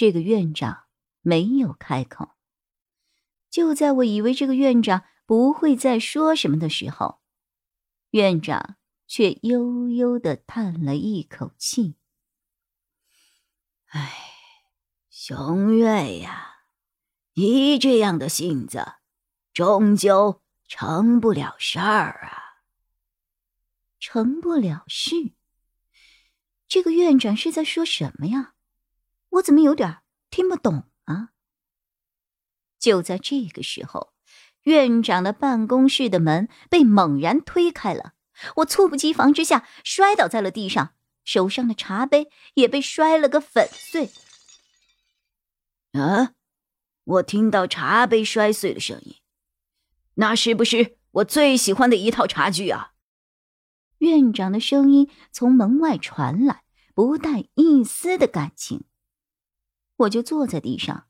这个院长没有开口。就在我以为这个院长不会再说什么的时候，院长却悠悠的叹了一口气：“哎，熊月呀，你这样的性子，终究成不了事儿啊。成不了事。这个院长是在说什么呀？”我怎么有点听不懂啊？就在这个时候，院长的办公室的门被猛然推开了，我猝不及防之下摔倒在了地上，手上的茶杯也被摔了个粉碎。啊！我听到茶杯摔碎的声音，那是不是我最喜欢的一套茶具啊？院长的声音从门外传来，不带一丝的感情。我就坐在地上，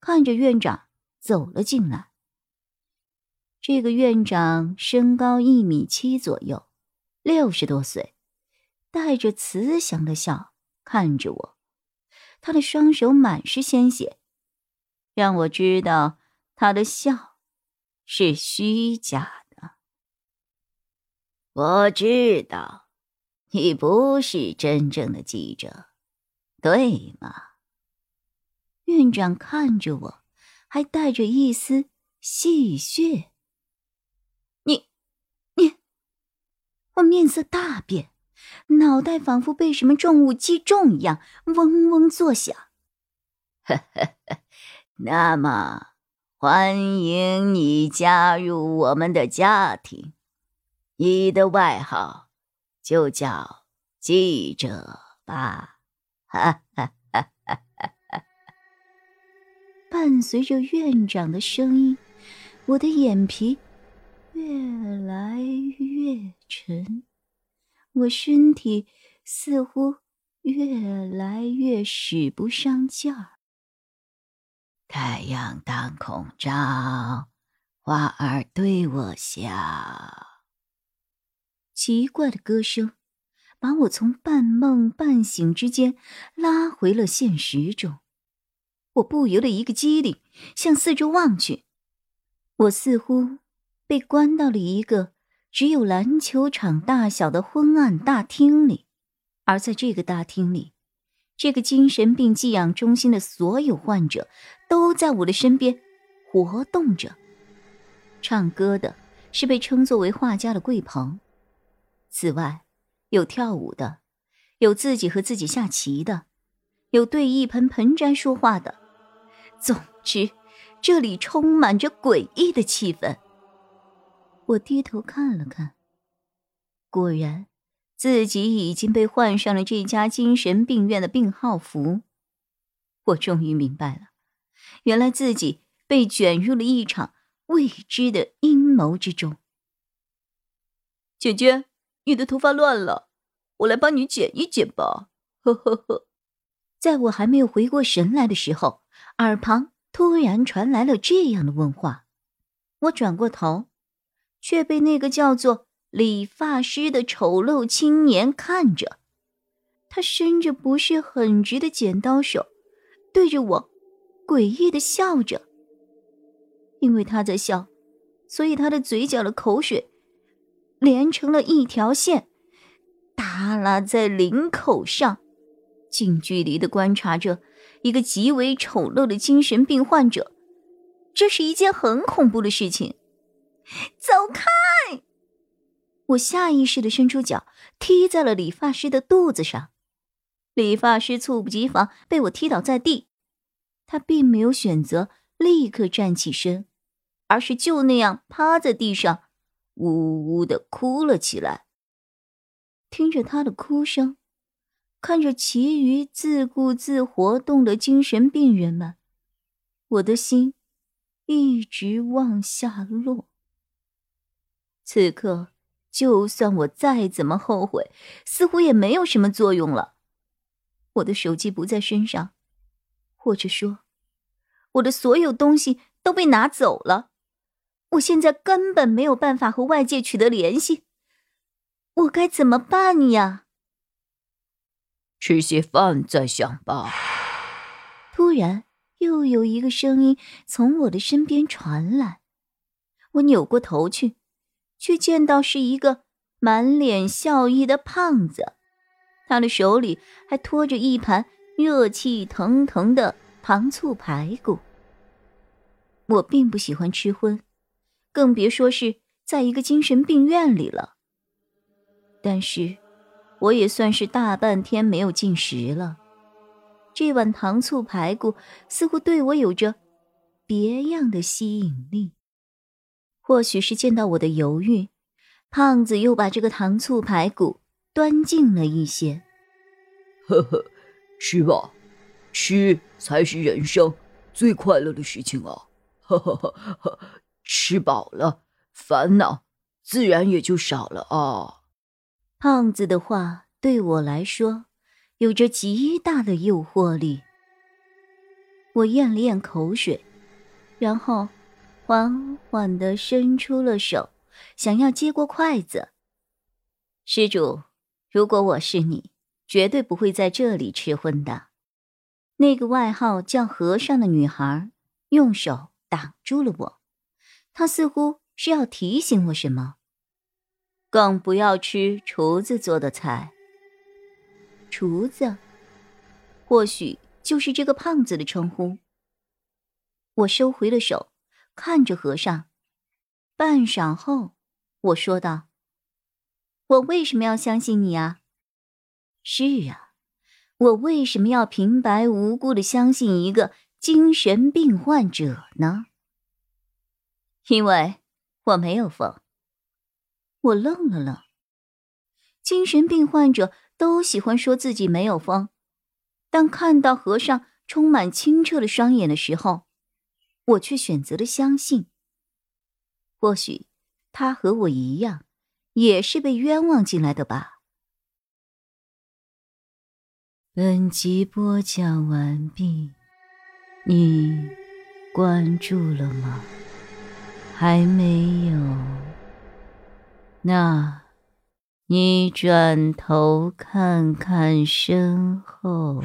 看着院长走了进来。这个院长身高一米七左右，六十多岁，带着慈祥的笑看着我，他的双手满是鲜血，让我知道他的笑是虚假的。我知道，你不是真正的记者，对吗？院长看着我，还带着一丝戏谑。你，你，我面色大变，脑袋仿佛被什么重物击中一样，嗡嗡作响。那么，欢迎你加入我们的家庭。你的外号就叫记者吧。哈哈。随着院长的声音，我的眼皮越来越沉，我身体似乎越来越使不上劲儿。太阳当空照，花儿对我笑。奇怪的歌声把我从半梦半醒之间拉回了现实中。我不由得一个机灵，向四周望去。我似乎被关到了一个只有篮球场大小的昏暗大厅里，而在这个大厅里，这个精神病寄养中心的所有患者都在我的身边活动着。唱歌的是被称作为画家的桂鹏，此外，有跳舞的，有自己和自己下棋的，有对一盆盆栽说话的。总之，这里充满着诡异的气氛。我低头看了看，果然，自己已经被换上了这家精神病院的病号服。我终于明白了，原来自己被卷入了一场未知的阴谋之中。姐姐，你的头发乱了，我来帮你剪一剪吧。呵呵呵，在我还没有回过神来的时候。耳旁突然传来了这样的问话，我转过头，却被那个叫做理发师的丑陋青年看着。他伸着不是很直的剪刀手，对着我诡异的笑着。因为他在笑，所以他的嘴角的口水连成了一条线，耷拉在领口上。近距离的观察着。一个极为丑陋的精神病患者，这是一件很恐怖的事情。走开！我下意识的伸出脚，踢在了理发师的肚子上。理发师猝不及防，被我踢倒在地。他并没有选择立刻站起身，而是就那样趴在地上，呜呜的哭了起来。听着他的哭声，看着其余自顾自活动的精神病人们，我的心一直往下落。此刻，就算我再怎么后悔，似乎也没有什么作用了。我的手机不在身上，或者说，我的所有东西都被拿走了。我现在根本没有办法和外界取得联系，我该怎么办呀？吃些饭再想吧。突然，又有一个声音从我的身边传来。我扭过头去，却见到是一个满脸笑意的胖子，他的手里还托着一盘热气腾腾的糖醋排骨。我并不喜欢吃荤，更别说是在一个精神病院里了。但是。我也算是大半天没有进食了，这碗糖醋排骨似乎对我有着别样的吸引力。或许是见到我的犹豫，胖子又把这个糖醋排骨端进了一些。呵呵，吃吧，吃才是人生最快乐的事情啊！呵呵呵呵，吃饱了，烦恼自然也就少了啊。胖子的话对我来说有着极大的诱惑力。我咽了咽口水，然后缓缓的伸出了手，想要接过筷子。施主，如果我是你，绝对不会在这里吃荤的。那个外号叫和尚的女孩用手挡住了我，她似乎是要提醒我什么。更不要吃厨子做的菜。厨子，或许就是这个胖子的称呼。我收回了手，看着和尚。半晌后，我说道：“我为什么要相信你啊？”“是啊，我为什么要平白无故的相信一个精神病患者呢？因为我没有疯。”我愣了愣。精神病患者都喜欢说自己没有疯，但看到和尚充满清澈的双眼的时候，我却选择了相信。或许他和我一样，也是被冤枉进来的吧。本集播讲完毕，你关注了吗？还没有。那，你转头看看身后。